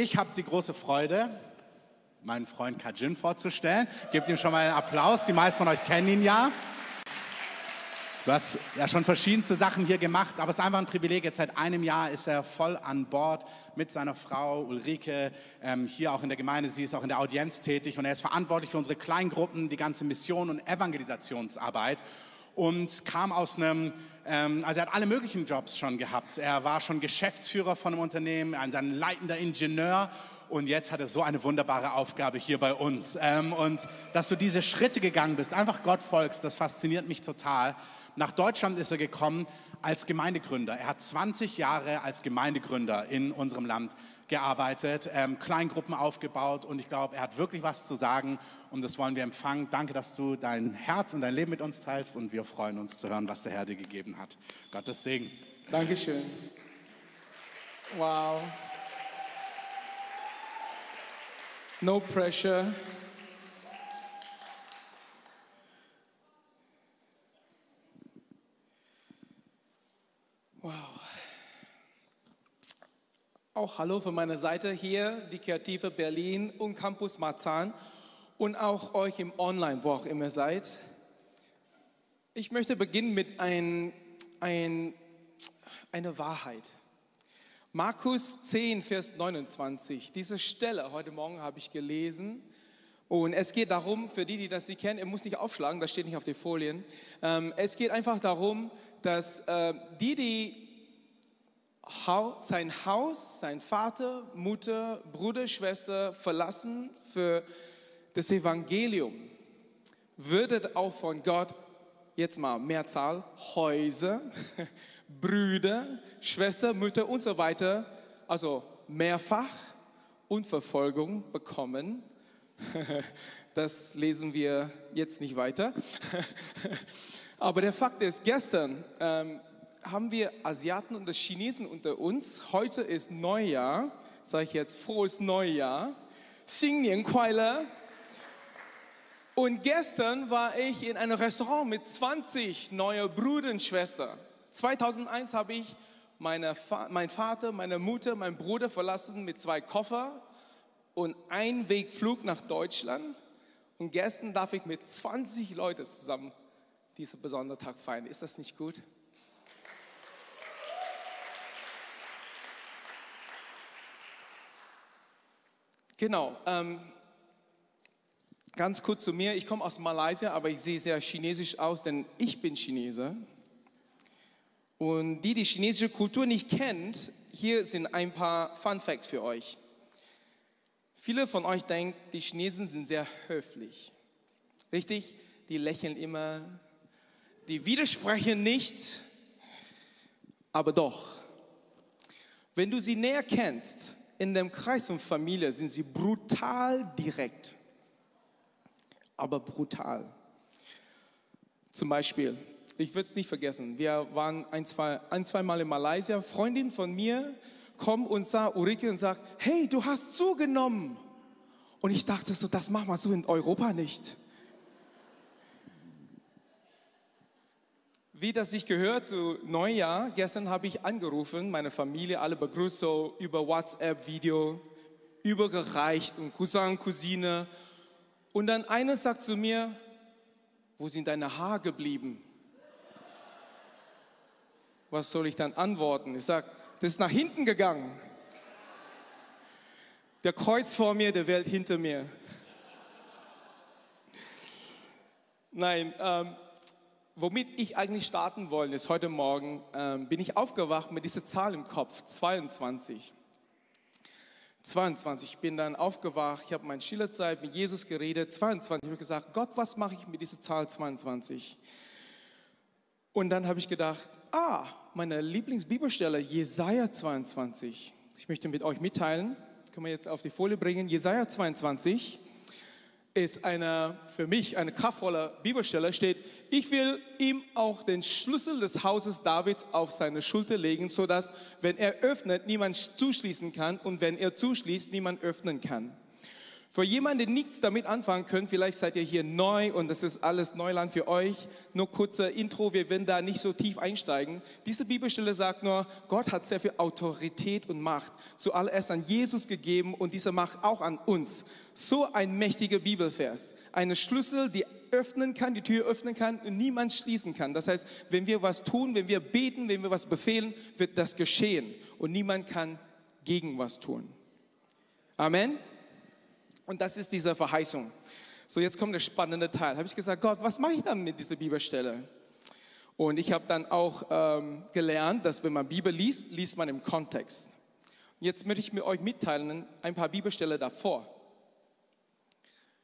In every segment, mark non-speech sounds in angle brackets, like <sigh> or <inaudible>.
Ich habe die große Freude, meinen Freund Kajin vorzustellen. Gebt ihm schon mal einen Applaus. Die meisten von euch kennen ihn ja. Du hast ja schon verschiedenste Sachen hier gemacht, aber es ist einfach ein Privileg. Jetzt seit einem Jahr ist er voll an Bord mit seiner Frau Ulrike, ähm, hier auch in der Gemeinde. Sie ist auch in der Audienz tätig und er ist verantwortlich für unsere Kleingruppen, die ganze Mission und Evangelisationsarbeit und kam aus einem, ähm, also er hat alle möglichen Jobs schon gehabt. Er war schon Geschäftsführer von einem Unternehmen, ein leitender Ingenieur und jetzt hat er so eine wunderbare Aufgabe hier bei uns. Ähm, und dass du diese Schritte gegangen bist, einfach Gott folgst, das fasziniert mich total. Nach Deutschland ist er gekommen als Gemeindegründer. Er hat 20 Jahre als Gemeindegründer in unserem Land gearbeitet, ähm, Kleingruppen aufgebaut und ich glaube, er hat wirklich was zu sagen und das wollen wir empfangen. Danke, dass du dein Herz und dein Leben mit uns teilst und wir freuen uns zu hören, was der Herr dir gegeben hat. Gottes Segen. Dankeschön. Wow. No pressure. Wow. Auch Hallo von meiner Seite hier, die Kreative Berlin und Campus Marzahn und auch euch im Online, wo auch immer seid. Ich möchte beginnen mit ein, ein, einer Wahrheit. Markus 10, Vers 29. Diese Stelle heute Morgen habe ich gelesen. Und es geht darum, für die, die das nicht kennen, ihr müsst nicht aufschlagen, das steht nicht auf den Folien. Ähm, es geht einfach darum, dass äh, die, die sein Haus, sein Vater, Mutter, Bruder, Schwester verlassen für das Evangelium, würde auch von Gott, jetzt mal Mehrzahl, Häuser, <laughs> Brüder, Schwester, Mütter und so weiter, also mehrfach und Verfolgung bekommen <laughs> Das lesen wir jetzt nicht weiter. <laughs> Aber der Fakt ist, gestern ähm, haben wir Asiaten und Chinesen unter uns. Heute ist Neujahr. Sage ich jetzt frohes Neujahr. Xingnian Kuai Und gestern war ich in einem Restaurant mit 20 neuen Brüdern und Schwestern. 2001 habe ich meine, mein Vater, meine Mutter, meinen Bruder verlassen mit zwei Koffer und Einwegflug nach Deutschland. Und gestern darf ich mit 20 Leuten zusammen diesen besonderen Tag feiern. Ist das nicht gut? Genau. Ähm, ganz kurz zu mir. Ich komme aus Malaysia, aber ich sehe sehr chinesisch aus, denn ich bin Chinese. Und die, die chinesische Kultur nicht kennt, hier sind ein paar Fun Facts für euch. Viele von euch denken, die Chinesen sind sehr höflich. Richtig? Die lächeln immer, die widersprechen nicht, aber doch. Wenn du sie näher kennst, in dem Kreis von Familie sind sie brutal direkt, aber brutal. Zum Beispiel, ich würde es nicht vergessen, wir waren ein, zwei, ein, zwei Mal in Malaysia, Freundin von mir kommt und sah Ulrike und sagt, hey, du hast zugenommen. Und ich dachte so, das machen wir so in Europa nicht. Wie das sich gehört zu Neujahr, gestern habe ich angerufen, meine Familie, alle begrüßt so über WhatsApp-Video, übergereicht und Cousin, Cousine. Und dann einer sagt zu mir, wo sind deine Haare geblieben? Was soll ich dann antworten? Ich sage, das ist nach hinten gegangen. Der Kreuz vor mir, der Welt hinter mir. Nein, ähm, womit ich eigentlich starten wollte, ist heute Morgen, ähm, bin ich aufgewacht mit dieser Zahl im Kopf, 22. 22, ich bin dann aufgewacht, ich habe meine Schillerzeit mit Jesus geredet, 22, ich habe gesagt, Gott, was mache ich mit dieser Zahl 22? Und dann habe ich gedacht, ah, meine Lieblingsbibelstelle, Jesaja 22. Ich möchte mit euch mitteilen, können wir jetzt auf die Folie bringen. Jesaja 22 ist eine, für mich eine kraftvolle Bibelstelle, steht, ich will ihm auch den Schlüssel des Hauses Davids auf seine Schulter legen, sodass, wenn er öffnet, niemand zuschließen kann und wenn er zuschließt, niemand öffnen kann. Für jemanden, der nichts damit anfangen können, vielleicht seid ihr hier neu und das ist alles Neuland für euch. Nur kurzer Intro, wir werden da nicht so tief einsteigen. Diese Bibelstelle sagt nur, Gott hat sehr viel Autorität und Macht zuallererst an Jesus gegeben und diese Macht auch an uns. So ein mächtiger Bibelvers. Eine Schlüssel, die öffnen kann, die Tür öffnen kann und niemand schließen kann. Das heißt, wenn wir was tun, wenn wir beten, wenn wir was befehlen, wird das geschehen und niemand kann gegen was tun. Amen. Und das ist diese Verheißung. So, jetzt kommt der spannende Teil. Habe ich gesagt, Gott, was mache ich dann mit dieser Bibelstelle? Und ich habe dann auch ähm, gelernt, dass wenn man Bibel liest, liest man im Kontext. Jetzt möchte ich mit euch mitteilen ein paar Bibelstelle davor.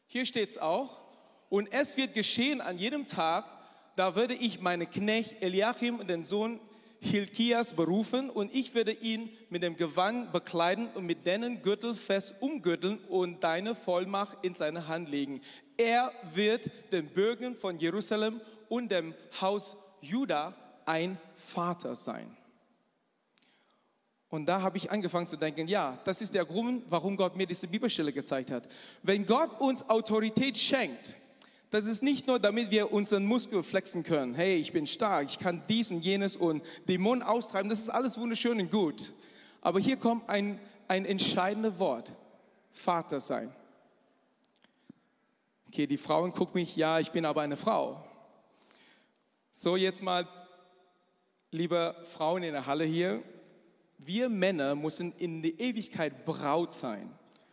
Hier steht es auch, und es wird geschehen an jedem Tag, da werde ich meinen Knecht Eliachim, den Sohn Hilkias berufen und ich werde ihn mit dem Gewand bekleiden und mit deinen Gürtel fest umgürteln und deine Vollmacht in seine Hand legen. Er wird den Bürgern von Jerusalem und dem Haus Juda ein Vater sein. Und da habe ich angefangen zu denken, ja, das ist der Grund, warum Gott mir diese Bibelstelle gezeigt hat. Wenn Gott uns Autorität schenkt, das ist nicht nur, damit wir unseren Muskel flexen können. Hey, ich bin stark, ich kann dies und jenes und Dämonen austreiben. Das ist alles wunderschön und gut. Aber hier kommt ein, ein entscheidendes Wort. Vater sein. Okay, die Frauen gucken mich, ja, ich bin aber eine Frau. So, jetzt mal, liebe Frauen in der Halle hier, wir Männer müssen in der Ewigkeit Braut sein.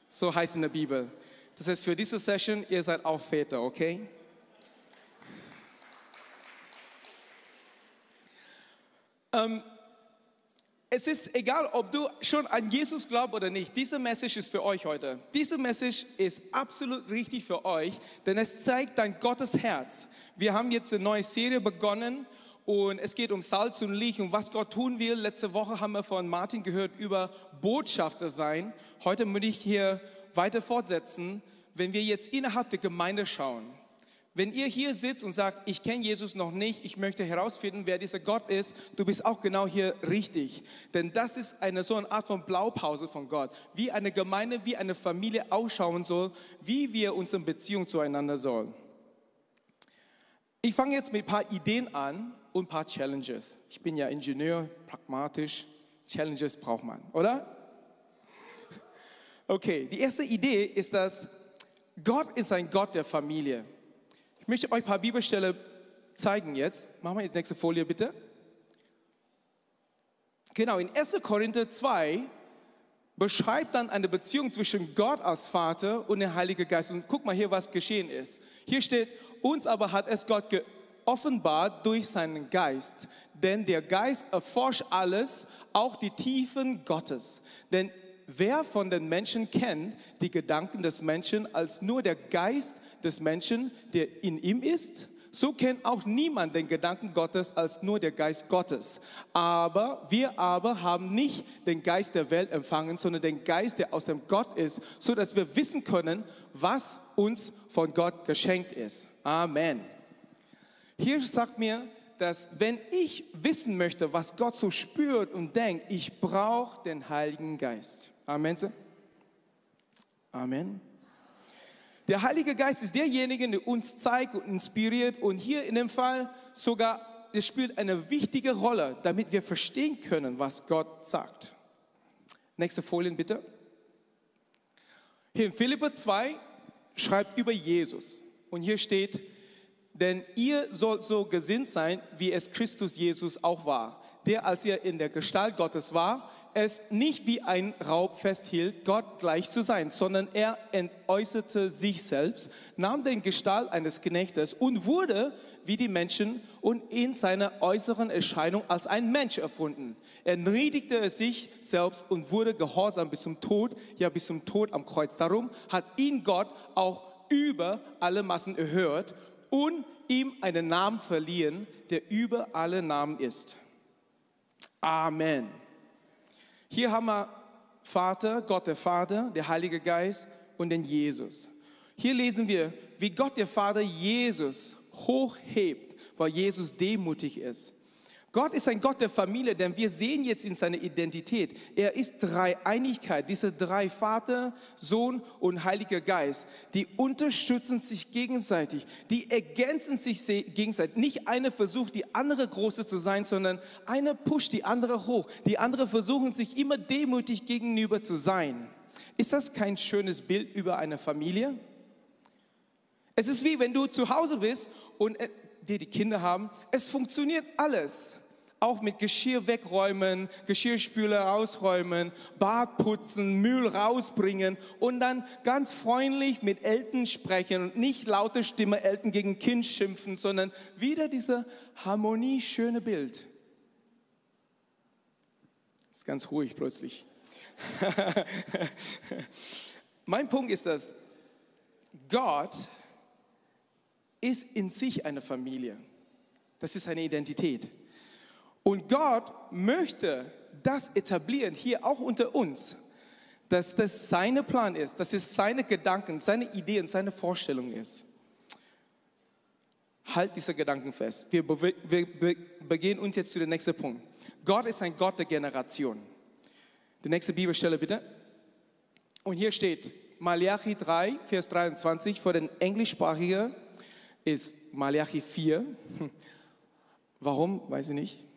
So heißt in der Bibel. Das heißt, für diese Session, ihr seid auch Väter, okay? Ähm, es ist egal, ob du schon an Jesus glaubst oder nicht. Diese Message ist für euch heute. Diese Message ist absolut richtig für euch, denn es zeigt dein Gottes Herz. Wir haben jetzt eine neue Serie begonnen und es geht um Salz und Licht und was Gott tun will. Letzte Woche haben wir von Martin gehört über Botschafter sein. Heute möchte ich hier weiter fortsetzen, wenn wir jetzt innerhalb der Gemeinde schauen. Wenn ihr hier sitzt und sagt, ich kenne Jesus noch nicht, ich möchte herausfinden, wer dieser Gott ist, du bist auch genau hier richtig. Denn das ist eine so eine Art von Blaupause von Gott, wie eine Gemeinde, wie eine Familie ausschauen soll, wie wir unsere Beziehung zueinander sollen. Ich fange jetzt mit ein paar Ideen an und ein paar Challenges. Ich bin ja Ingenieur, pragmatisch. Challenges braucht man, oder? Okay, die erste Idee ist, dass Gott ist ein Gott der Familie. Ich möchte euch ein paar Bibelstellen zeigen jetzt. Machen wir jetzt nächste Folie bitte. Genau, in 1. Korinther 2 beschreibt dann eine Beziehung zwischen Gott als Vater und dem Heiligen Geist. Und guck mal hier, was geschehen ist. Hier steht, uns aber hat es Gott geoffenbart durch seinen Geist. Denn der Geist erforscht alles, auch die Tiefen Gottes. Denn Wer von den Menschen kennt die Gedanken des Menschen als nur der Geist des Menschen, der in ihm ist? So kennt auch niemand den Gedanken Gottes als nur der Geist Gottes. Aber wir aber haben nicht den Geist der Welt empfangen, sondern den Geist, der aus dem Gott ist, so dass wir wissen können, was uns von Gott geschenkt ist. Amen. Hier sagt mir, dass wenn ich wissen möchte, was Gott so spürt und denkt, ich brauche den Heiligen Geist. Amen. Amen. Der Heilige Geist ist derjenige, der uns zeigt und inspiriert und hier in dem Fall sogar, es spielt eine wichtige Rolle, damit wir verstehen können, was Gott sagt. Nächste Folien bitte. Hier in Philippe 2 schreibt über Jesus und hier steht, denn ihr sollt so gesinnt sein, wie es Christus Jesus auch war, der als er in der Gestalt Gottes war, es nicht wie ein Raub festhielt, Gott gleich zu sein, sondern er entäußerte sich selbst, nahm den Gestalt eines Knechtes und wurde wie die Menschen und in seiner äußeren Erscheinung als ein Mensch erfunden. Er niedrigte sich selbst und wurde gehorsam bis zum Tod, ja bis zum Tod am Kreuz. Darum hat ihn Gott auch über alle Massen erhört und ihm einen Namen verliehen, der über alle Namen ist. Amen. Hier haben wir Vater, Gott der Vater, der Heilige Geist und den Jesus. Hier lesen wir, wie Gott der Vater Jesus hochhebt, weil Jesus demutig ist. Gott ist ein Gott der Familie, denn wir sehen jetzt in seiner Identität, er ist Dreieinigkeit, diese drei Vater, Sohn und Heiliger Geist, die unterstützen sich gegenseitig, die ergänzen sich gegenseitig. Nicht eine versucht, die andere große zu sein, sondern eine pusht die andere hoch. Die andere versuchen sich immer demütig gegenüber zu sein. Ist das kein schönes Bild über eine Familie? Es ist wie wenn du zu Hause bist und äh, dir die Kinder haben. Es funktioniert alles auch mit Geschirr wegräumen, Geschirrspüler ausräumen, Bad putzen, Müll rausbringen und dann ganz freundlich mit Eltern sprechen und nicht laute Stimme Eltern gegen Kind schimpfen, sondern wieder diese Harmonie, schöne Bild. Ist ganz ruhig plötzlich. <laughs> mein Punkt ist das, Gott ist in sich eine Familie. Das ist eine Identität. Und Gott möchte das etablieren, hier auch unter uns, dass das sein Plan ist, dass es seine Gedanken, seine Ideen, seine Vorstellung ist. Halt diese Gedanken fest. Wir, wir, wir begehen uns jetzt zu dem nächsten Punkt. Gott ist ein Gott der Generation. Die nächste Bibelstelle bitte. Und hier steht Malachi 3, Vers 23, für den Englischsprachigen ist Malachi 4. <laughs> Warum? Weiß ich nicht.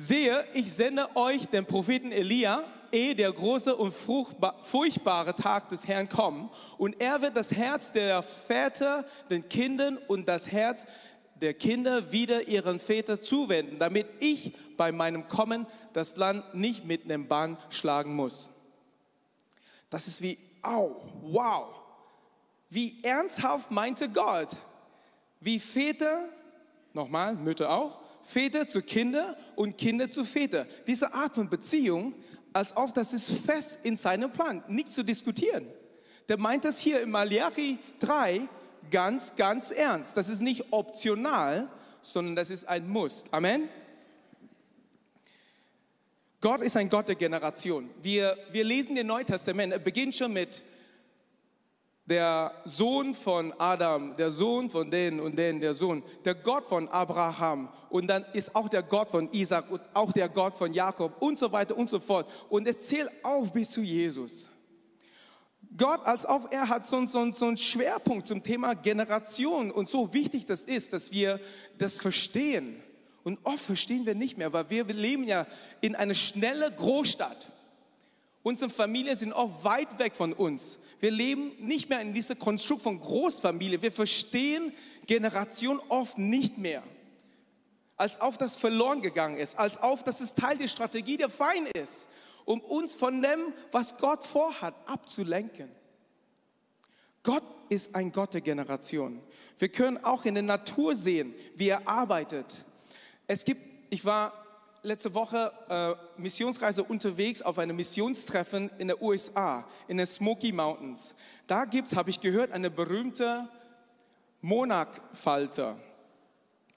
Sehe, ich sende euch den Propheten Elia, ehe der große und furchtbare Tag des Herrn kommt. Und er wird das Herz der Väter den Kindern und das Herz der Kinder wieder ihren Vätern zuwenden, damit ich bei meinem Kommen das Land nicht mit einem Bann schlagen muss. Das ist wie, au, wow. Wie ernsthaft meinte Gott, wie Väter, nochmal, Mütter auch, Väter zu Kinder und Kinder zu Väter. Diese Art von Beziehung, als ob das ist fest in seinem Plan, nichts zu diskutieren. Der meint das hier im Malachi 3 ganz, ganz ernst. Das ist nicht optional, sondern das ist ein Muss. Amen. Gott ist ein Gott der Generation. Wir, wir lesen den Neuen Testament, er beginnt schon mit der Sohn von Adam, der Sohn von den und den, der Sohn, der Gott von Abraham und dann ist auch der Gott von Isaac und auch der Gott von Jakob und so weiter und so fort. Und es zählt auf bis zu Jesus. Gott, als ob er hat so, so, so einen Schwerpunkt zum Thema Generation und so wichtig das ist, dass wir das verstehen. Und oft verstehen wir nicht mehr, weil wir leben ja in einer schnellen Großstadt. Unsere Familien sind oft weit weg von uns. Wir leben nicht mehr in dieser Konstrukt von Großfamilie. Wir verstehen Generation oft nicht mehr. Als auf das verloren gegangen ist, als auf, dass es Teil der Strategie der Feind ist, um uns von dem, was Gott vorhat, abzulenken. Gott ist ein Gott der Generation. Wir können auch in der Natur sehen, wie er arbeitet. Es gibt, ich war letzte Woche äh, Missionsreise unterwegs auf einem Missionstreffen in den USA, in den Smoky Mountains. Da gibt es, habe ich gehört, eine berühmte Monarch-Falter.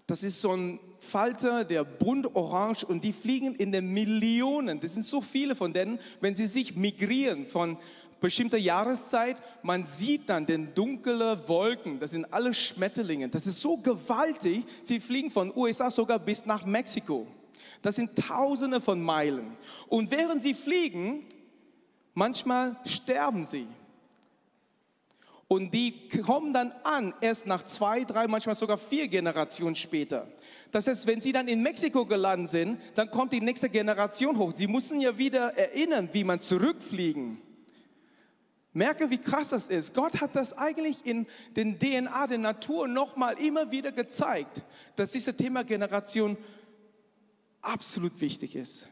Das ist so ein Falter, der bunt orange und die fliegen in den Millionen. Das sind so viele von denen, wenn sie sich migrieren von bestimmter Jahreszeit, man sieht dann den dunklen Wolken, das sind alle Schmetterlinge. Das ist so gewaltig, sie fliegen von USA sogar bis nach Mexiko. Das sind Tausende von Meilen. Und während sie fliegen, manchmal sterben sie. Und die kommen dann an, erst nach zwei, drei, manchmal sogar vier Generationen später. Das heißt, wenn sie dann in Mexiko gelandet sind, dann kommt die nächste Generation hoch. Sie müssen ja wieder erinnern, wie man zurückfliegen. Merke, wie krass das ist. Gott hat das eigentlich in den DNA der Natur nochmal immer wieder gezeigt, dass dieses Thema Generation absolut wichtig ist.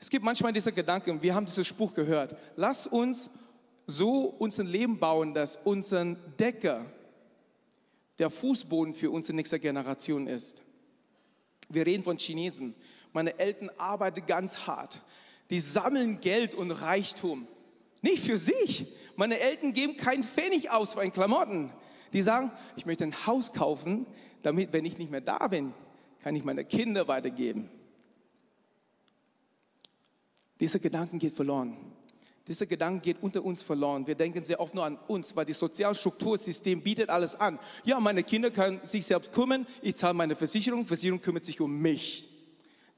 Es gibt manchmal diese Gedanken, wir haben diesen Spruch gehört, lass uns so unser Leben bauen, dass unser Decker der Fußboden für unsere nächste Generation ist. Wir reden von Chinesen. Meine Eltern arbeiten ganz hart. Die sammeln Geld und Reichtum. Nicht für sich. Meine Eltern geben keinen Pfennig aus für ein Klamotten. Die sagen, ich möchte ein Haus kaufen, damit, wenn ich nicht mehr da bin, kann ich meine Kinder weitergeben. Dieser Gedanken geht verloren. Dieser Gedanke geht unter uns verloren. Wir denken sehr oft nur an uns, weil das Sozialstruktursystem bietet alles an. Ja, meine Kinder können sich selbst kümmern, ich zahle meine Versicherung, Versicherung kümmert sich um mich.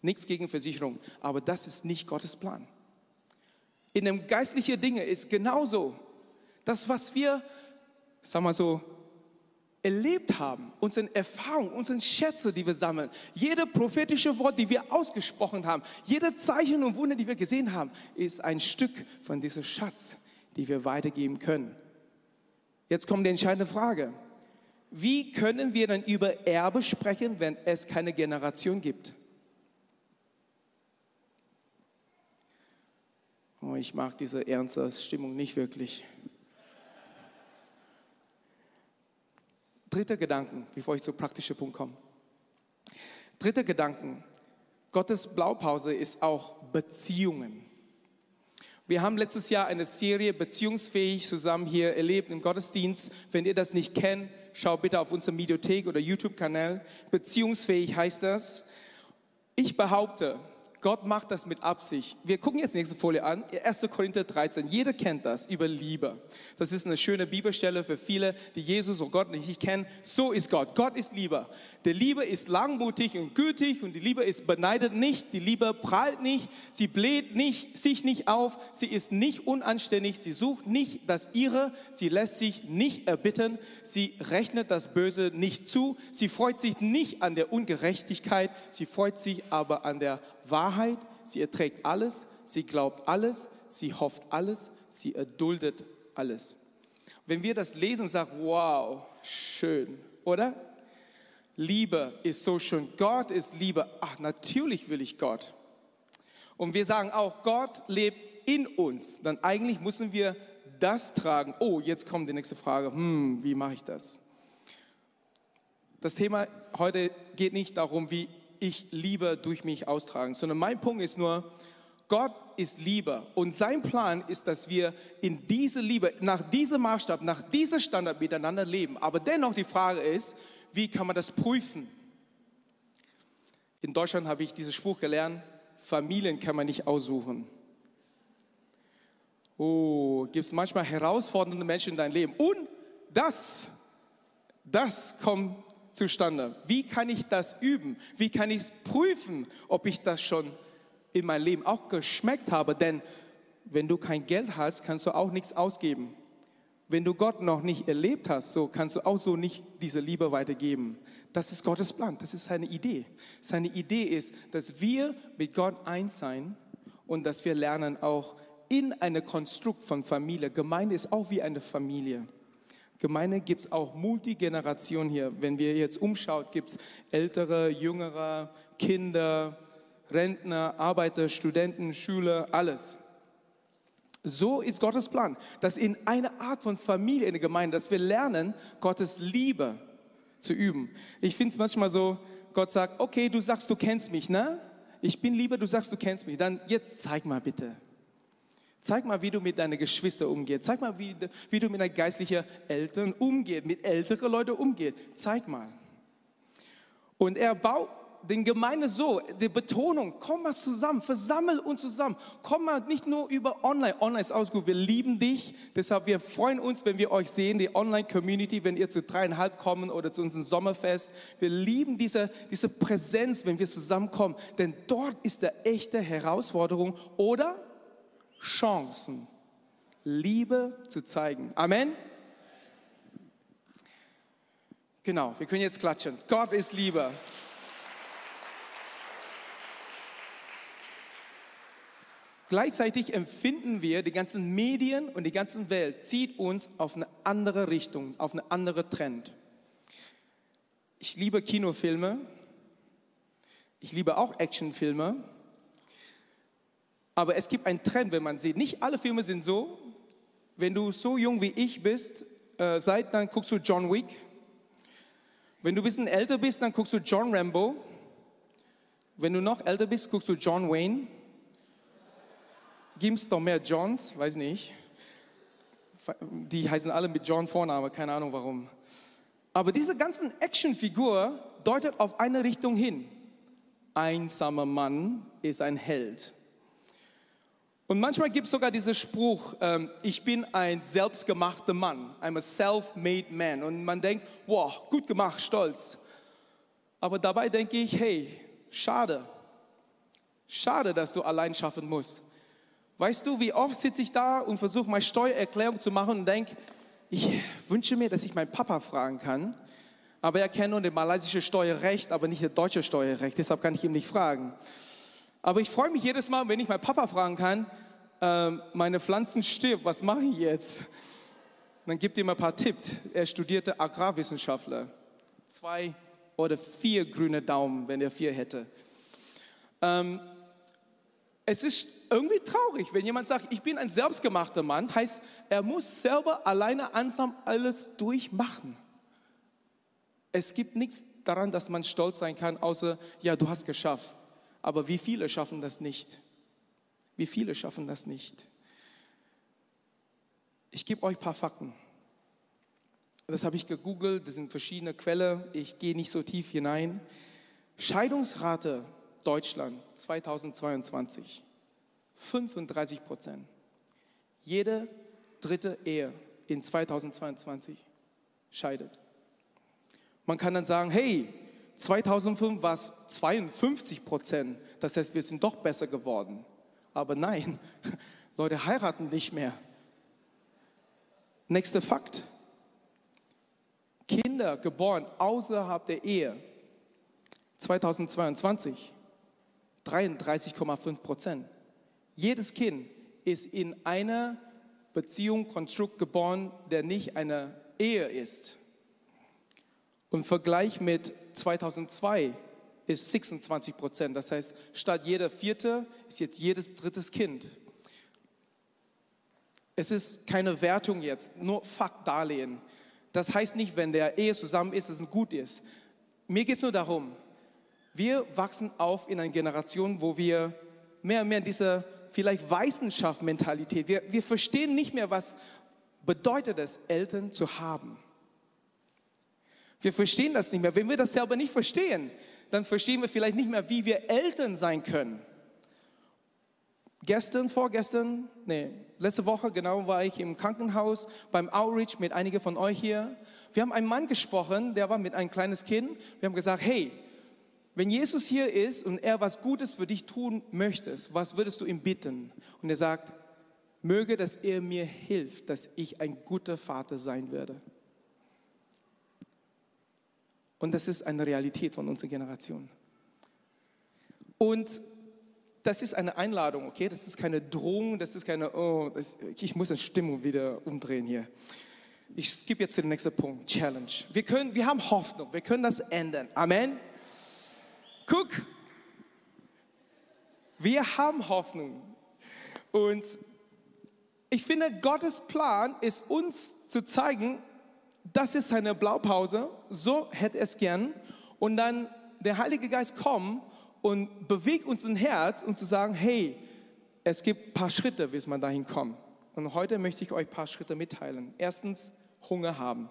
Nichts gegen Versicherung, aber das ist nicht Gottes Plan. In dem geistlichen Dinge ist genauso. Das, was wir, sag mal so, erlebt haben, unsere Erfahrungen, unsere Schätze, die wir sammeln, jede prophetische Wort, die wir ausgesprochen haben, jede Zeichen und Wunder, die wir gesehen haben, ist ein Stück von diesem Schatz, die wir weitergeben können. Jetzt kommt die entscheidende Frage. Wie können wir dann über Erbe sprechen, wenn es keine Generation gibt? Oh, ich mag diese ernste Stimmung nicht wirklich. Dritter Gedanken, bevor ich zum praktischen Punkt komme. Dritter Gedanken. Gottes Blaupause ist auch Beziehungen. Wir haben letztes Jahr eine Serie Beziehungsfähig zusammen hier erlebt im Gottesdienst. Wenn ihr das nicht kennt, schaut bitte auf unsere Videothek oder YouTube-Kanal. Beziehungsfähig heißt das. Ich behaupte, Gott macht das mit Absicht. Wir gucken jetzt die nächste Folie an. 1. Korinther 13. Jeder kennt das über Liebe. Das ist eine schöne Bibelstelle für viele, die Jesus und Gott nicht kennen. So ist Gott. Gott ist Liebe. Die Liebe ist langmutig und gütig und die Liebe ist beneidet nicht. Die Liebe prahlt nicht. Sie bläht nicht, sich nicht auf. Sie ist nicht unanständig. Sie sucht nicht das Ihre. Sie lässt sich nicht erbitten. Sie rechnet das Böse nicht zu. Sie freut sich nicht an der Ungerechtigkeit. Sie freut sich aber an der Wahrheit, sie erträgt alles, sie glaubt alles, sie hofft alles, sie erduldet alles. Wenn wir das lesen und sagen, wow, schön, oder? Liebe ist so schön. Gott ist Liebe. Ach, natürlich will ich Gott. Und wir sagen auch, Gott lebt in uns. Dann eigentlich müssen wir das tragen. Oh, jetzt kommt die nächste Frage. Hm, wie mache ich das? Das Thema heute geht nicht darum, wie ich Liebe durch mich austragen, sondern mein Punkt ist nur, Gott ist Liebe und sein Plan ist, dass wir in diese Liebe, nach diesem Maßstab, nach diesem Standard miteinander leben. Aber dennoch die Frage ist, wie kann man das prüfen? In Deutschland habe ich diesen Spruch gelernt, Familien kann man nicht aussuchen. Oh, gibt es manchmal herausfordernde Menschen in deinem Leben. Und das, das kommt zustande? Wie kann ich das üben? Wie kann ich prüfen, ob ich das schon in meinem Leben auch geschmeckt habe? Denn wenn du kein Geld hast, kannst du auch nichts ausgeben. Wenn du Gott noch nicht erlebt hast, so kannst du auch so nicht diese Liebe weitergeben. Das ist Gottes Plan, das ist seine Idee. Seine Idee ist, dass wir mit Gott eins sein und dass wir lernen auch in einem Konstrukt von Familie. Gemeinde ist auch wie eine Familie. Gemeinde gibt es auch Multigeneration hier. Wenn wir jetzt umschaut, gibt es ältere, jüngere, Kinder, Rentner, Arbeiter, Studenten, Schüler, alles. So ist Gottes Plan, dass in einer Art von Familie in der Gemeinde, dass wir lernen, Gottes Liebe zu üben. Ich finde es manchmal so, Gott sagt, okay, du sagst, du kennst mich, ne? Ich bin Liebe, du sagst, du kennst mich. Dann jetzt zeig mal bitte. Zeig mal, wie du mit deinen Geschwistern umgehst. Zeig mal, wie, wie du mit deinen geistlichen Eltern umgehst, mit älteren Leuten umgehst. Zeig mal. Und er baut den Gemeinde so, die Betonung, komm mal zusammen, versammel uns zusammen. Komm mal nicht nur über Online, Online ist auch gut, wir lieben dich, deshalb wir freuen uns, wenn wir euch sehen, die Online-Community, wenn ihr zu dreieinhalb kommen oder zu unserem Sommerfest. Wir lieben diese, diese Präsenz, wenn wir zusammenkommen, denn dort ist der echte Herausforderung oder Chancen, Liebe zu zeigen. Amen. Genau, wir können jetzt klatschen. Gott ist Liebe. Gleichzeitig empfinden wir, die ganzen Medien und die ganze Welt zieht uns auf eine andere Richtung, auf eine andere Trend. Ich liebe Kinofilme. Ich liebe auch Actionfilme. Aber es gibt einen Trend, wenn man sieht, nicht alle Filme sind so. Wenn du so jung wie ich bist, äh, seid, dann guckst du John Wick. Wenn du ein bisschen älter bist, dann guckst du John Rambo. Wenn du noch älter bist, guckst du John Wayne. Gibt es doch mehr Johns? Weiß nicht. Die heißen alle mit John Vorname, keine Ahnung warum. Aber diese ganzen Actionfigur deutet auf eine Richtung hin. Einsamer Mann ist ein Held. Und manchmal gibt es sogar diesen Spruch, ähm, ich bin ein selbstgemachter Mann, I'm a self-made man. Und man denkt, wow, gut gemacht, stolz. Aber dabei denke ich, hey, schade. Schade, dass du allein schaffen musst. Weißt du, wie oft sitze ich da und versuche meine Steuererklärung zu machen und denke, ich wünsche mir, dass ich meinen Papa fragen kann. Aber er kennt nur das malaysische Steuerrecht, aber nicht das deutsche Steuerrecht. Deshalb kann ich ihm nicht fragen. Aber ich freue mich jedes Mal, wenn ich meinen Papa fragen kann, äh, meine Pflanzen stirbt, was mache ich jetzt? Dann gibt ihm ein paar Tipps. Er studierte Agrarwissenschaftler. Zwei oder vier grüne Daumen, wenn er vier hätte. Ähm, es ist irgendwie traurig, wenn jemand sagt, ich bin ein selbstgemachter Mann, heißt, er muss selber alleine ansam alles durchmachen. Es gibt nichts daran, dass man stolz sein kann, außer, ja, du hast geschafft. Aber wie viele schaffen das nicht? Wie viele schaffen das nicht? Ich gebe euch ein paar Fakten. Das habe ich gegoogelt, das sind verschiedene Quellen, ich gehe nicht so tief hinein. Scheidungsrate Deutschland 2022, 35 Prozent. Jede dritte Ehe in 2022 scheidet. Man kann dann sagen, hey, 2005 war es 52 Prozent. Das heißt, wir sind doch besser geworden. Aber nein, <laughs> Leute heiraten nicht mehr. Nächster Fakt. Kinder geboren außerhalb der Ehe 2022 33,5 Prozent. Jedes Kind ist in einer Beziehung, Konstrukt geboren, der nicht eine Ehe ist. Und im Vergleich mit 2002 ist 26 Prozent. Das heißt, statt jeder vierte ist jetzt jedes drittes Kind. Es ist keine Wertung jetzt, nur Faktdarlehen. Das heißt nicht, wenn der Ehe zusammen ist, dass es gut ist. Mir geht es nur darum, wir wachsen auf in einer Generation, wo wir mehr und mehr diese vielleicht Wissenschaft-Mentalität, wir, wir verstehen nicht mehr, was bedeutet es, Eltern zu haben. Wir verstehen das nicht mehr. Wenn wir das selber nicht verstehen, dann verstehen wir vielleicht nicht mehr, wie wir Eltern sein können. Gestern, vorgestern, nee, letzte Woche genau war ich im Krankenhaus beim Outreach mit einigen von euch hier. Wir haben einen Mann gesprochen, der war mit einem kleines Kind. Wir haben gesagt, hey, wenn Jesus hier ist und er was Gutes für dich tun möchtest, was würdest du ihm bitten? Und er sagt, möge, dass er mir hilft, dass ich ein guter Vater sein werde. Und das ist eine Realität von unserer Generation. Und das ist eine Einladung, okay? Das ist keine Drohung, das ist keine, oh, das, ich muss die Stimmung wieder umdrehen hier. Ich skippe jetzt den nächsten Punkt, Challenge. Wir, können, wir haben Hoffnung, wir können das ändern. Amen. Guck, wir haben Hoffnung. Und ich finde, Gottes Plan ist uns zu zeigen, das ist seine Blaupause, so hätte er es gern. Und dann der Heilige Geist kommt und bewegt uns ein Herz, um zu sagen, hey, es gibt ein paar Schritte, bis man dahin kommt. Und heute möchte ich euch ein paar Schritte mitteilen. Erstens, Hunger haben.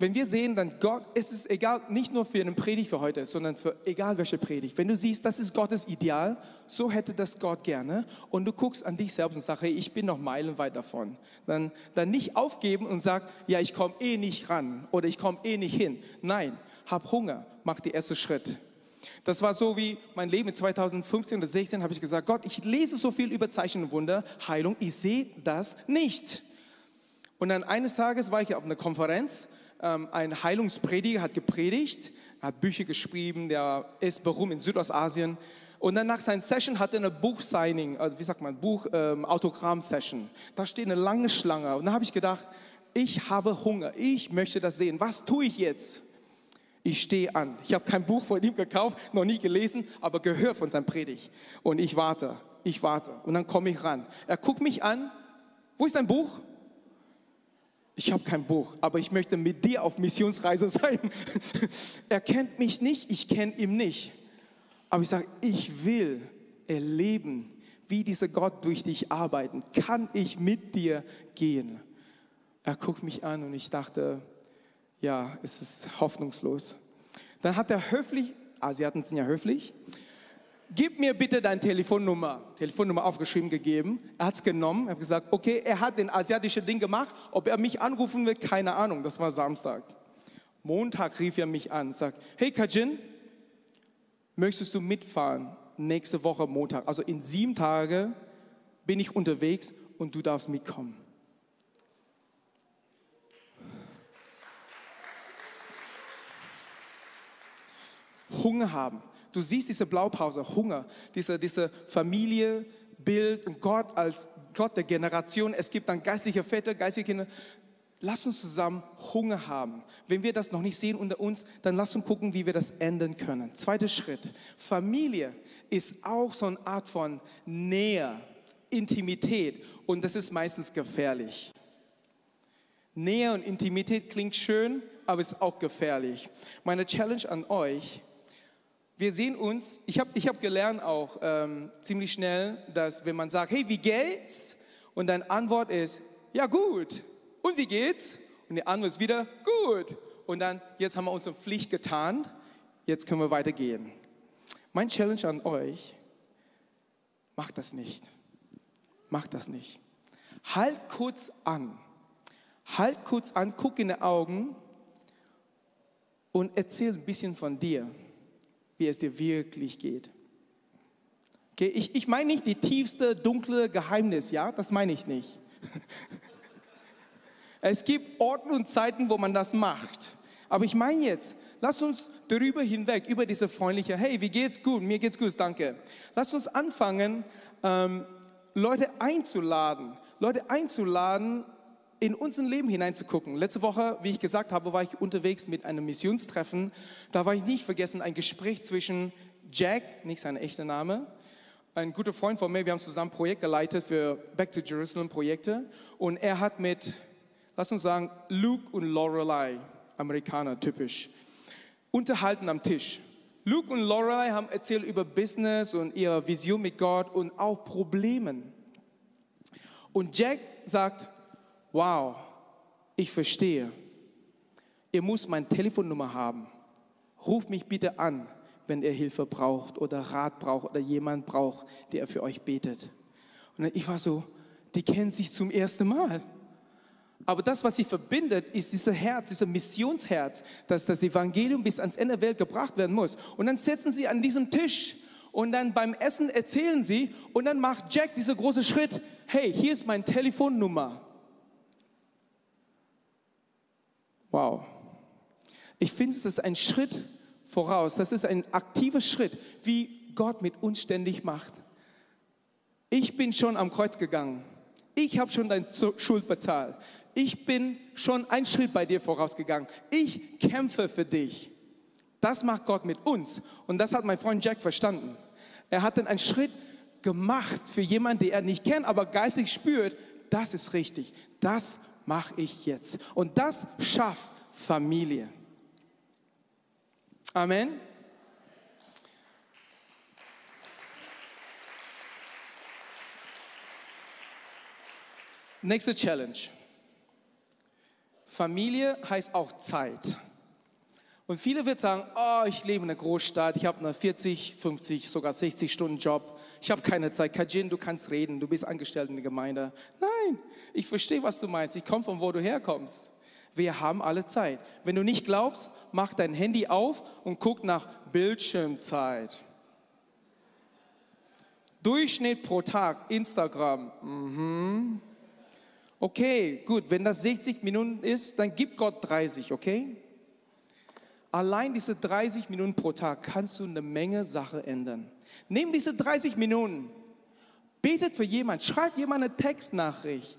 Wenn wir sehen, dann Gott, es ist egal, nicht nur für eine Predigt für heute, sondern für egal welche Predigt. Wenn du siehst, das ist Gottes Ideal, so hätte das Gott gerne und du guckst an dich selbst und sagst, hey, ich bin noch meilenweit davon. Dann, dann nicht aufgeben und sag, ja, ich komme eh nicht ran oder ich komme eh nicht hin. Nein, hab Hunger, mach den ersten Schritt. Das war so wie mein Leben in 2015 oder 2016 habe ich gesagt, Gott, ich lese so viel über Zeichen und Wunder, Heilung, ich sehe das nicht. Und dann eines Tages war ich auf einer Konferenz ähm, ein Heilungsprediger hat gepredigt, hat Bücher geschrieben, der ist berühmt in Südostasien. Und dann nach seiner Session hat er eine Buchsigning, also wie sagt man, Buch-Autogramm-Session. Ähm, da steht eine lange Schlange. Und dann habe ich gedacht, ich habe Hunger, ich möchte das sehen. Was tue ich jetzt? Ich stehe an. Ich habe kein Buch von ihm gekauft, noch nie gelesen, aber gehört von seinem Predigt. Und ich warte, ich warte. Und dann komme ich ran. Er guckt mich an. Wo ist dein Buch? Ich habe kein Buch, aber ich möchte mit dir auf Missionsreise sein. <laughs> er kennt mich nicht, ich kenne ihn nicht. Aber ich sage, ich will erleben, wie dieser Gott durch dich arbeiten. Kann ich mit dir gehen? Er guckt mich an und ich dachte, ja, es ist hoffnungslos. Dann hat er höflich, Asiaten sind ja höflich, gib mir bitte deine Telefonnummer. Telefonnummer aufgeschrieben gegeben. Er hat es genommen. Er hat gesagt, okay, er hat den asiatischen Ding gemacht. Ob er mich anrufen will, keine Ahnung. Das war Samstag. Montag rief er mich an, sagt, hey Kajin, möchtest du mitfahren nächste Woche Montag? Also in sieben Tagen bin ich unterwegs und du darfst mitkommen. Hunger haben. Du siehst diese Blaupause, Hunger, diese, diese Familie, Bild und Gott als Gott der Generation. Es gibt dann geistliche Väter, geistliche Kinder. Lass uns zusammen Hunger haben. Wenn wir das noch nicht sehen unter uns, dann lass uns gucken, wie wir das ändern können. Zweiter Schritt. Familie ist auch so eine Art von Nähe, Intimität und das ist meistens gefährlich. Nähe und Intimität klingt schön, aber ist auch gefährlich. Meine Challenge an euch wir sehen uns, ich habe ich hab gelernt auch ähm, ziemlich schnell, dass wenn man sagt, hey, wie geht's? Und deine Antwort ist, ja gut. Und wie geht's? Und die Antwort ist wieder, gut. Und dann, jetzt haben wir unsere Pflicht getan, jetzt können wir weitergehen. Mein Challenge an euch, macht das nicht. Macht das nicht. Halt kurz an. Halt kurz an, guck in die Augen und erzähl ein bisschen von dir wie es dir wirklich geht. Okay, ich, ich meine nicht die tiefste, dunkle Geheimnis, ja, das meine ich nicht. <laughs> es gibt Orten und Zeiten, wo man das macht. Aber ich meine jetzt, lass uns darüber hinweg, über diese freundliche, hey, wie geht's gut, mir geht's gut, danke. Lass uns anfangen, ähm, Leute einzuladen, Leute einzuladen, in unser Leben hineinzugucken. Letzte Woche, wie ich gesagt habe, war ich unterwegs mit einem Missionstreffen. Da war ich nicht vergessen, ein Gespräch zwischen Jack, nicht sein echter Name, ein guter Freund von mir, wir haben zusammen ein Projekt geleitet für Back to Jerusalem Projekte und er hat mit, lass uns sagen, Luke und Lorelei, Amerikaner typisch, unterhalten am Tisch. Luke und Lorelei haben erzählt über Business und ihre Vision mit Gott und auch Problemen. Und Jack sagt, wow, ich verstehe. Ihr müsst meine Telefonnummer haben. Ruf mich bitte an, wenn ihr Hilfe braucht oder Rat braucht oder jemand braucht, der für euch betet. Und ich war so, die kennen sich zum ersten Mal. Aber das, was sie verbindet, ist dieser Herz, dieser Missionsherz, dass das Evangelium bis ans Ende der Welt gebracht werden muss. Und dann setzen sie an diesem Tisch und dann beim Essen erzählen sie und dann macht Jack dieser große Schritt, hey, hier ist meine Telefonnummer. Wow. Ich finde, es ist ein Schritt voraus. Das ist ein aktiver Schritt, wie Gott mit uns ständig macht. Ich bin schon am Kreuz gegangen. Ich habe schon deine Schuld bezahlt. Ich bin schon einen Schritt bei dir vorausgegangen. Ich kämpfe für dich. Das macht Gott mit uns. Und das hat mein Freund Jack verstanden. Er hat dann einen Schritt gemacht für jemanden, den er nicht kennt, aber geistig spürt, das ist richtig. Das mache ich jetzt. Und das schafft Familie. Amen. Nächste Challenge. Familie heißt auch Zeit. Und viele wird sagen, oh, ich lebe in einer Großstadt, ich habe einen 40, 50, sogar 60 Stunden Job ich habe keine Zeit. Kajin, du kannst reden, du bist angestellt in der Gemeinde. Nein, ich verstehe, was du meinst. Ich komme von wo du herkommst. Wir haben alle Zeit. Wenn du nicht glaubst, mach dein Handy auf und guck nach Bildschirmzeit. Durchschnitt pro Tag, Instagram. Mhm. Okay, gut, wenn das 60 Minuten ist, dann gib Gott 30, okay? Allein diese 30 Minuten pro Tag kannst du eine Menge Sache ändern. Nimm diese 30 Minuten, betet für jemanden, schreib jemand eine Textnachricht.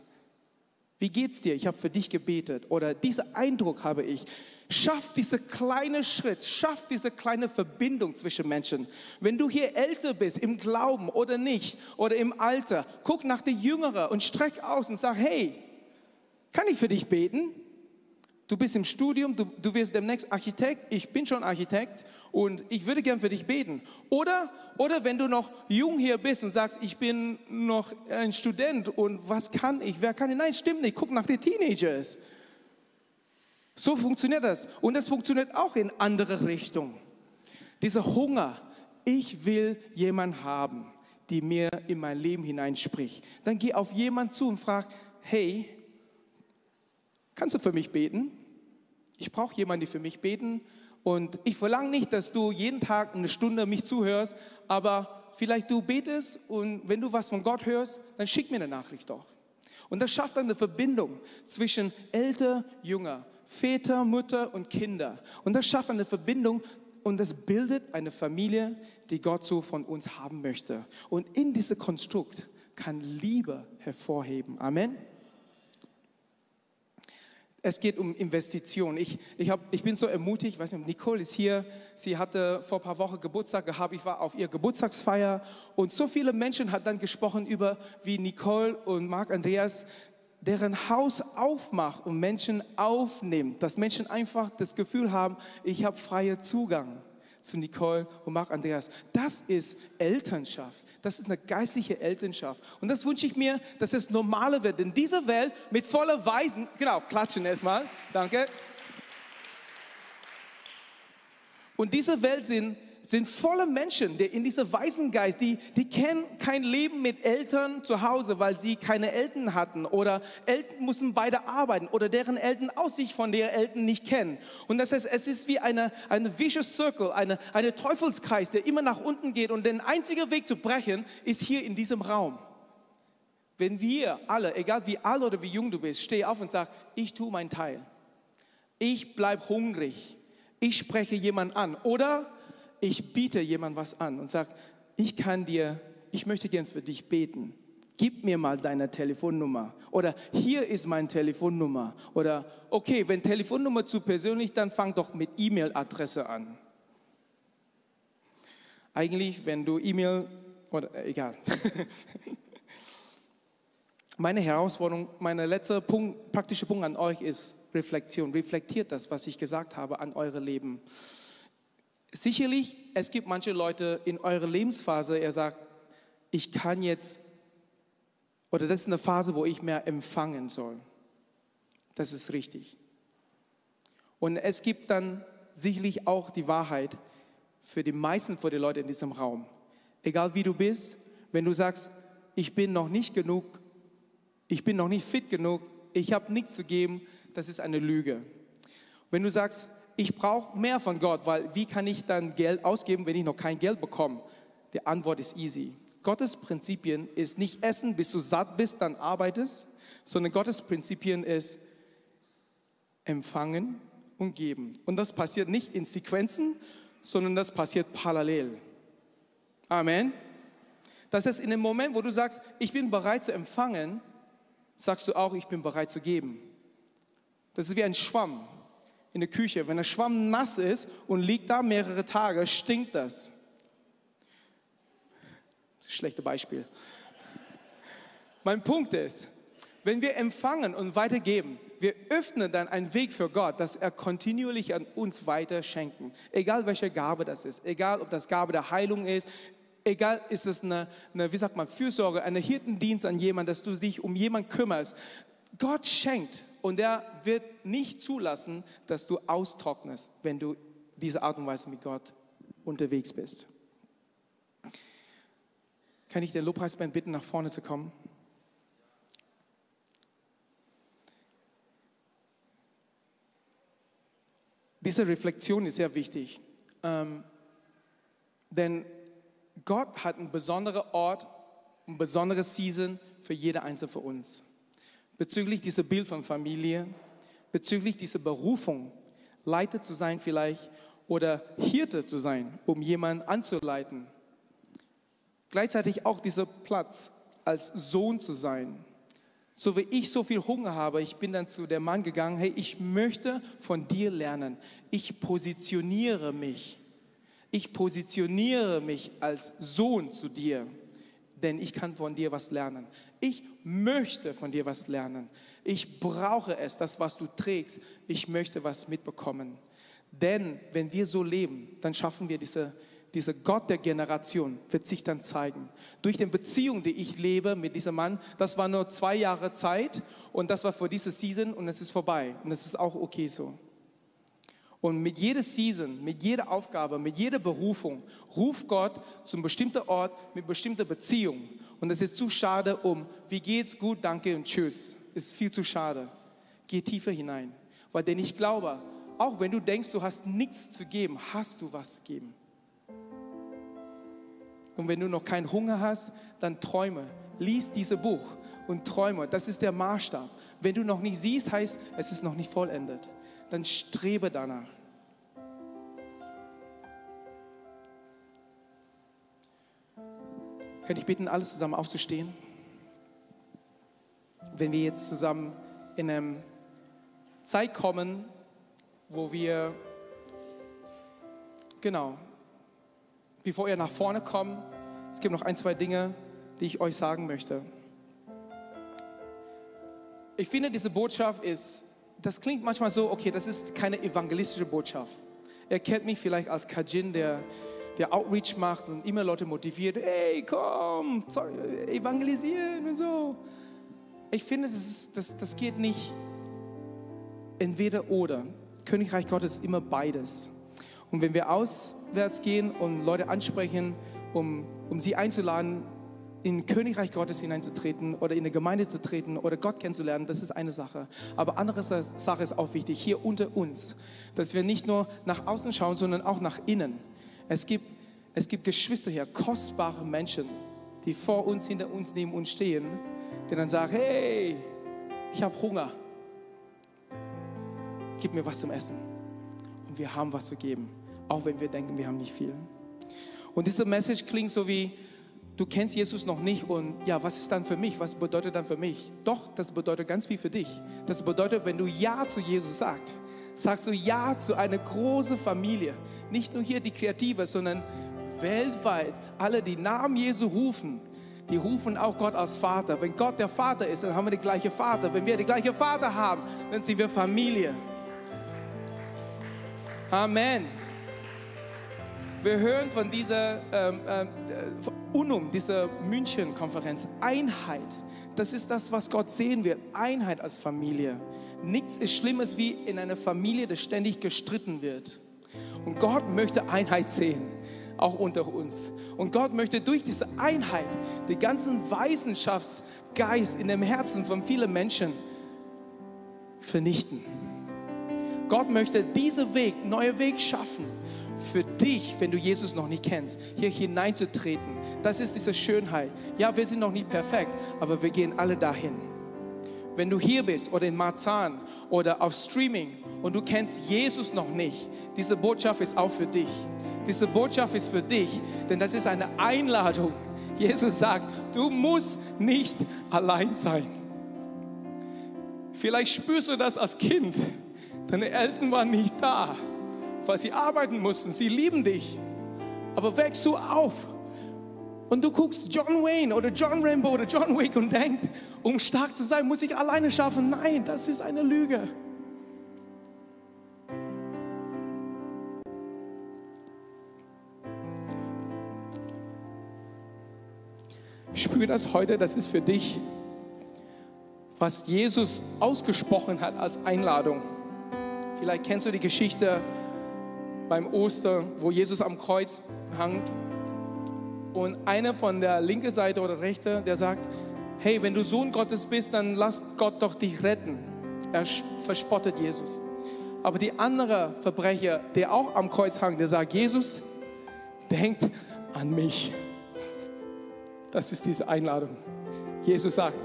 Wie geht's dir? Ich habe für dich gebetet. Oder diesen Eindruck habe ich. Schaff diese kleine Schritt, schaff diese kleine Verbindung zwischen Menschen. Wenn du hier älter bist, im Glauben oder nicht, oder im Alter, guck nach der Jüngeren und streck aus und sag, hey, kann ich für dich beten? Du bist im Studium, du, du wirst demnächst Architekt, ich bin schon Architekt und ich würde gern für dich beten. Oder, oder wenn du noch jung hier bist und sagst, ich bin noch ein Student und was kann ich, wer kann ich? Nein, stimmt nicht, guck nach den Teenagers. So funktioniert das. Und das funktioniert auch in andere Richtungen. Dieser Hunger, ich will jemanden haben, die mir in mein Leben hineinspricht. Dann geh auf jemanden zu und frag, hey, kannst du für mich beten? Ich brauche jemanden, die für mich beten. Und ich verlange nicht, dass du jeden Tag eine Stunde mich zuhörst, aber vielleicht du betest und wenn du was von Gott hörst, dann schick mir eine Nachricht doch. Und das schafft eine Verbindung zwischen Älter, Jünger, Väter, Mutter und Kinder. Und das schafft eine Verbindung und das bildet eine Familie, die Gott so von uns haben möchte. Und in diesem Konstrukt kann Liebe hervorheben. Amen. Es geht um Investition. Ich, ich, hab, ich bin so ermutigt, ich weiß nicht, Nicole ist hier, sie hatte vor ein paar Wochen Geburtstag gehabt, ich war auf ihr Geburtstagsfeier. Und so viele Menschen hat dann gesprochen über, wie Nicole und Marc Andreas deren Haus aufmacht und Menschen aufnimmt, dass Menschen einfach das Gefühl haben, ich habe freien Zugang zu Nicole und Marc Andreas. Das ist Elternschaft. Das ist eine geistliche Elternschaft. Und das wünsche ich mir, dass es normaler wird. In dieser Welt mit voller Weisen, genau, klatschen erstmal, danke. Und diese Welt sind sind volle Menschen, die in dieser Waisengeist, die, die kennen kein Leben mit Eltern zu Hause, weil sie keine Eltern hatten oder Eltern müssen beide arbeiten oder deren Eltern Aussicht von der Eltern nicht kennen. Und das heißt, es ist wie eine, eine vicious circle, eine, eine Teufelskreis, der immer nach unten geht und der einzige Weg zu brechen ist hier in diesem Raum. Wenn wir alle, egal wie alt oder wie jung du bist, steh auf und sag, ich tue meinen Teil. Ich bleib hungrig. Ich spreche jemand an. Oder ich biete jemand was an und sage, ich kann dir, ich möchte gern für dich beten. Gib mir mal deine Telefonnummer. Oder hier ist meine Telefonnummer. Oder okay, wenn Telefonnummer zu persönlich, dann fang doch mit E-Mail-Adresse an. Eigentlich, wenn du E-Mail oder äh, egal. <laughs> Meine Herausforderung, mein letzter Punkt, praktischer Punkt an euch ist Reflexion. Reflektiert das, was ich gesagt habe, an eure Leben. Sicherlich, es gibt manche Leute in eurer Lebensphase, er sagt, ich kann jetzt, oder das ist eine Phase, wo ich mehr empfangen soll. Das ist richtig. Und es gibt dann sicherlich auch die Wahrheit für die meisten von den Leuten in diesem Raum. Egal wie du bist, wenn du sagst, ich bin noch nicht genug, ich bin noch nicht fit genug, ich habe nichts zu geben, das ist eine Lüge. Wenn du sagst, ich brauche mehr von Gott, weil wie kann ich dann Geld ausgeben, wenn ich noch kein Geld bekomme? Die Antwort ist easy. Gottes Prinzipien ist nicht essen, bis du satt bist, dann arbeitest, sondern Gottes Prinzipien ist empfangen und geben. Und das passiert nicht in Sequenzen, sondern das passiert parallel. Amen. Das heißt, in dem Moment, wo du sagst, ich bin bereit zu empfangen, sagst du auch, ich bin bereit zu geben. Das ist wie ein Schwamm in der Küche, wenn der Schwamm nass ist und liegt da mehrere Tage, stinkt das. das schlechte Beispiel. Mein Punkt ist, wenn wir empfangen und weitergeben, wir öffnen dann einen Weg für Gott, dass er kontinuierlich an uns weiter schenken. Egal welche Gabe das ist, egal ob das Gabe der Heilung ist, egal ist es eine, eine wie sagt man, Fürsorge, ein Hirtendienst an jemanden, dass du dich um jemanden kümmerst. Gott schenkt und er wird nicht zulassen, dass du austrocknest, wenn du diese Art und Weise mit Gott unterwegs bist. Kann ich den Lobpreisband bitten, nach vorne zu kommen? Diese Reflexion ist sehr wichtig, ähm, denn Gott hat einen besonderen Ort, ein besonderes Season für jede einzelne von uns bezüglich dieser Bild von Familie, bezüglich dieser Berufung, Leiter zu sein vielleicht oder Hirte zu sein, um jemanden anzuleiten. Gleichzeitig auch dieser Platz als Sohn zu sein. So wie ich so viel Hunger habe, ich bin dann zu dem Mann gegangen, hey, ich möchte von dir lernen. Ich positioniere mich. Ich positioniere mich als Sohn zu dir, denn ich kann von dir was lernen. Ich möchte von dir was lernen. Ich brauche es, das, was du trägst. Ich möchte was mitbekommen. Denn wenn wir so leben, dann schaffen wir diese, dieser Gott der Generation, wird sich dann zeigen. Durch die Beziehung, die ich lebe mit diesem Mann, das war nur zwei Jahre Zeit und das war für diese Season und es ist vorbei. Und es ist auch okay so. Und mit jeder Season, mit jeder Aufgabe, mit jeder Berufung ruft Gott zum bestimmten Ort mit bestimmter Beziehung. Und das ist zu schade, um wie geht's, gut, danke und tschüss. Ist viel zu schade. Geh tiefer hinein. Weil denn ich glaube, auch wenn du denkst, du hast nichts zu geben, hast du was zu geben. Und wenn du noch keinen Hunger hast, dann träume. Lies dieses Buch und träume. Das ist der Maßstab. Wenn du noch nicht siehst, heißt, es ist noch nicht vollendet. Dann strebe danach. Könnte ich bitten, alles zusammen aufzustehen? Wenn wir jetzt zusammen in eine Zeit kommen, wo wir, genau, bevor ihr nach vorne kommt, es gibt noch ein, zwei Dinge, die ich euch sagen möchte. Ich finde, diese Botschaft ist, das klingt manchmal so, okay, das ist keine evangelistische Botschaft. Er kennt mich vielleicht als Kajin, der, der Outreach macht und immer Leute motiviert, hey, komm, evangelisieren und so. Ich finde, das, ist, das, das geht nicht entweder oder. Königreich Gottes ist immer beides. Und wenn wir auswärts gehen und Leute ansprechen, um, um sie einzuladen, in Königreich Gottes hineinzutreten oder in eine Gemeinde zu treten oder Gott kennenzulernen, das ist eine Sache. Aber andere Sache ist auch wichtig, hier unter uns, dass wir nicht nur nach außen schauen, sondern auch nach innen. Es gibt, es gibt Geschwister hier, kostbare Menschen, die vor uns, hinter uns, neben uns stehen, die dann sagen, hey, ich habe Hunger, gib mir was zum Essen. Und wir haben was zu geben, auch wenn wir denken, wir haben nicht viel. Und diese Message klingt so wie, du kennst Jesus noch nicht und ja, was ist dann für mich? Was bedeutet dann für mich? Doch, das bedeutet ganz viel für dich. Das bedeutet, wenn du Ja zu Jesus sagst, sagst du Ja zu einer großen Familie. Nicht nur hier die Kreative, sondern weltweit. Alle, die Namen Jesu rufen, die rufen auch Gott als Vater. Wenn Gott der Vater ist, dann haben wir den gleichen Vater. Wenn wir den gleichen Vater haben, dann sind wir Familie. Amen. Wir hören von dieser ähm, äh, UNUM, dieser München-Konferenz, Einheit. Das ist das, was Gott sehen wird. Einheit als Familie. Nichts ist Schlimmes wie in einer Familie, die ständig gestritten wird. Und Gott möchte Einheit sehen, auch unter uns. Und Gott möchte durch diese Einheit den ganzen Wissenschaftsgeist in dem Herzen von vielen Menschen vernichten. Gott möchte diesen Weg, neue Weg schaffen für dich, wenn du Jesus noch nicht kennst, hier hineinzutreten. Das ist diese Schönheit. Ja, wir sind noch nicht perfekt, aber wir gehen alle dahin. Wenn du hier bist oder in Marzahn oder auf Streaming und du kennst Jesus noch nicht, diese Botschaft ist auch für dich. Diese Botschaft ist für dich, denn das ist eine Einladung. Jesus sagt, du musst nicht allein sein. Vielleicht spürst du das als Kind Deine Eltern waren nicht da, weil sie arbeiten mussten. Sie lieben dich. Aber wächst du auf und du guckst John Wayne oder John Rambo oder John Wick und denkst, um stark zu sein, muss ich alleine schaffen. Nein, das ist eine Lüge. Ich spüre das heute, das ist für dich, was Jesus ausgesprochen hat als Einladung. Vielleicht kennst du die Geschichte beim Ostern, wo Jesus am Kreuz hangt und einer von der linken Seite oder rechten, der sagt, hey, wenn du Sohn Gottes bist, dann lass Gott doch dich retten. Er verspottet Jesus. Aber die andere Verbrecher, der auch am Kreuz hangt, der sagt, Jesus, denkt an mich. Das ist diese Einladung. Jesus sagt,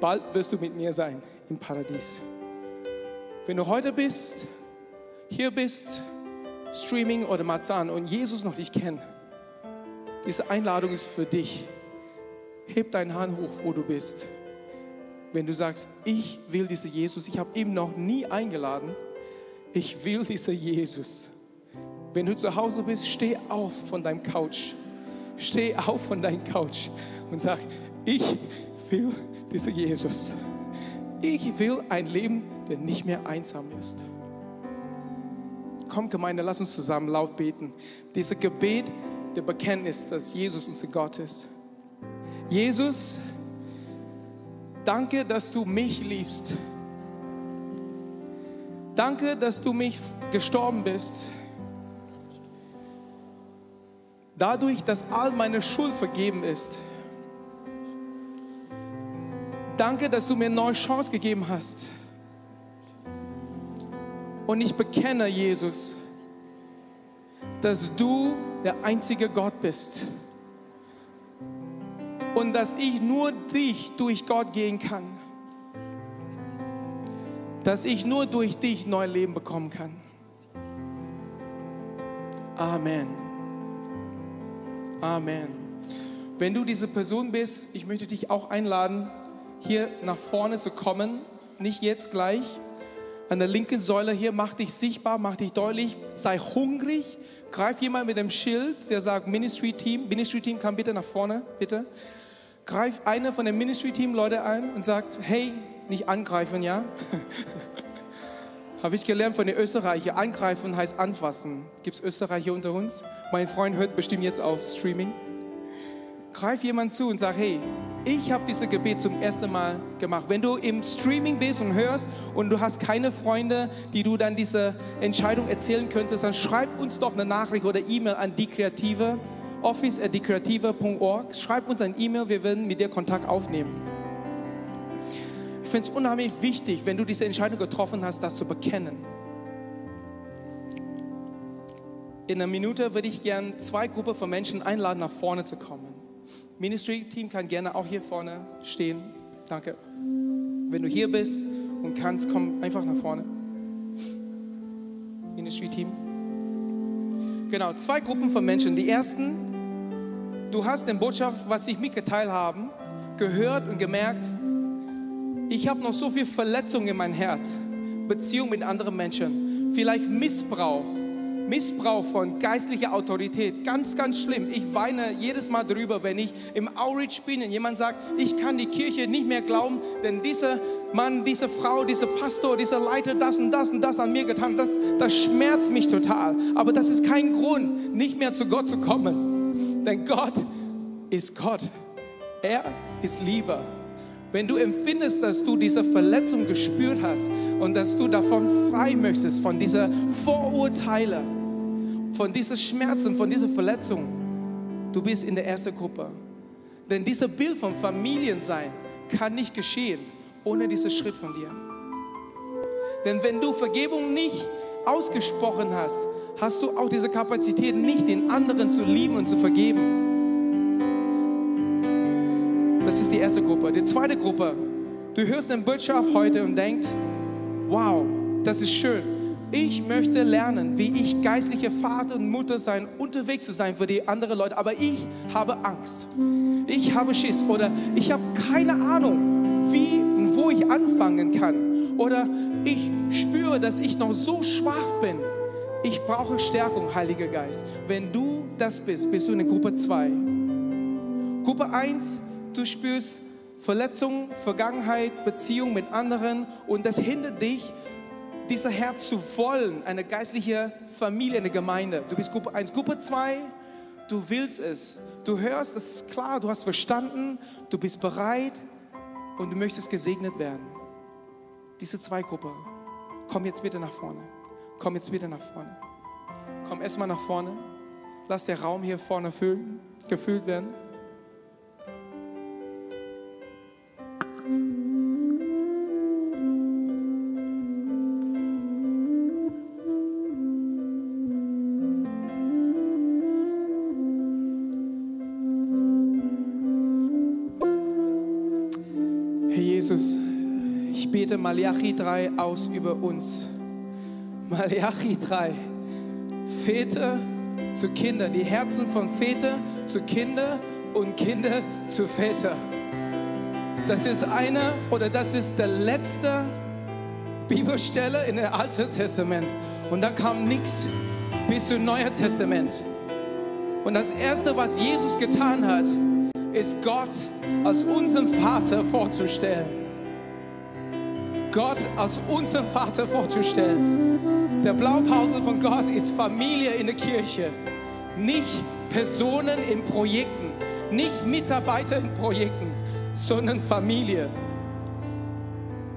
bald wirst du mit mir sein im Paradies. Wenn du heute bist, hier bist, Streaming oder Marzahn und Jesus noch nicht kennt, diese Einladung ist für dich. Heb deine Hand hoch, wo du bist. Wenn du sagst, ich will diesen Jesus, ich habe ihn noch nie eingeladen, ich will diesen Jesus. Wenn du zu Hause bist, steh auf von deinem Couch. Steh auf von deinem Couch und sag, ich will diesen Jesus. Ich will ein Leben, der nicht mehr einsam ist. Komm, Gemeinde, lass uns zusammen laut beten. Dieses Gebet der Bekenntnis, dass Jesus unser Gott ist. Jesus, danke, dass du mich liebst. Danke, dass du mich gestorben bist. Dadurch, dass all meine Schuld vergeben ist. Danke, dass du mir eine neue Chance gegeben hast. Und ich bekenne, Jesus, dass du der einzige Gott bist. Und dass ich nur dich durch Gott gehen kann. Dass ich nur durch dich neues Leben bekommen kann. Amen. Amen. Wenn du diese Person bist, ich möchte dich auch einladen, hier nach vorne zu kommen. Nicht jetzt gleich. An der linken Säule hier, mach dich sichtbar, mach dich deutlich, sei hungrig. Greif jemand mit dem Schild, der sagt Ministry Team. Ministry Team, kann bitte nach vorne, bitte. Greif einer von dem Ministry Team Leute ein und sagt, hey, nicht angreifen, ja? <laughs> Habe ich gelernt von den Österreichern. Angreifen heißt anfassen. Gibt es Österreicher unter uns? Mein Freund hört bestimmt jetzt auf Streaming. Greif jemand zu und sag, hey, ich habe dieses Gebet zum ersten Mal gemacht. Wenn du im Streaming bist und hörst und du hast keine Freunde, die du dann diese Entscheidung erzählen könntest, dann schreib uns doch eine Nachricht oder E-Mail an die Kreative, office at diekreative.org. Schreib uns ein E-Mail, wir werden mit dir Kontakt aufnehmen. Ich finde es unheimlich wichtig, wenn du diese Entscheidung getroffen hast, das zu bekennen. In einer Minute würde ich gerne zwei Gruppen von Menschen einladen, nach vorne zu kommen. Ministry-Team kann gerne auch hier vorne stehen. Danke. Wenn du hier bist und kannst, komm einfach nach vorne. Ministry-Team. Genau, zwei Gruppen von Menschen. Die ersten, du hast den Botschaft, was ich mitgeteilt habe, gehört und gemerkt, ich habe noch so viel Verletzung in mein Herz, Beziehung mit anderen Menschen, vielleicht Missbrauch, Missbrauch von geistlicher Autorität, ganz, ganz schlimm. Ich weine jedes Mal drüber, wenn ich im Outreach bin und jemand sagt, ich kann die Kirche nicht mehr glauben, denn dieser Mann, diese Frau, dieser Pastor, dieser Leiter, das und das und das an mir getan, das, das schmerzt mich total. Aber das ist kein Grund, nicht mehr zu Gott zu kommen. Denn Gott ist Gott. Er ist Liebe. Wenn du empfindest, dass du diese Verletzung gespürt hast und dass du davon frei möchtest, von dieser Vorurteile, von diesen Schmerzen, von dieser Verletzung, du bist in der ersten Gruppe. Denn dieser Bild von Familiensein kann nicht geschehen ohne diesen Schritt von dir. Denn wenn du Vergebung nicht ausgesprochen hast, hast du auch diese Kapazität nicht, den anderen zu lieben und zu vergeben. Das ist die erste Gruppe. Die zweite Gruppe, du hörst den Botschaft heute und denkst, wow, das ist schön. Ich möchte lernen, wie ich geistliche Vater und Mutter sein, unterwegs zu sein für die anderen Leute, aber ich habe Angst. Ich habe Schiss oder ich habe keine Ahnung, wie und wo ich anfangen kann. Oder ich spüre, dass ich noch so schwach bin. Ich brauche Stärkung, Heiliger Geist. Wenn du das bist, bist du in Gruppe 2. Gruppe 1, du spürst Verletzung, Vergangenheit, Beziehung mit anderen und das hindert dich, dieser Herz zu wollen, eine geistliche Familie, eine Gemeinde. Du bist Gruppe 1. Gruppe 2, du willst es. Du hörst, das ist klar, du hast verstanden, du bist bereit und du möchtest gesegnet werden. Diese zwei Gruppen. Komm jetzt bitte nach vorne. Komm jetzt bitte nach vorne. Komm erstmal nach vorne. Lass der Raum hier vorne füllen, gefüllt werden. Bete Malachi 3 aus über uns. Malachi 3. Väter zu Kindern, die Herzen von Väter zu Kinder und Kinder zu Väter. Das ist eine oder das ist der letzte Bibelstelle in dem Alten Testament. Und da kam nichts bis zum Neuen Testament. Und das Erste, was Jesus getan hat, ist Gott als unseren Vater vorzustellen. Gott als unseren Vater vorzustellen. Der Blaupause von Gott ist Familie in der Kirche, nicht Personen in Projekten, nicht Mitarbeiter in Projekten, sondern Familie.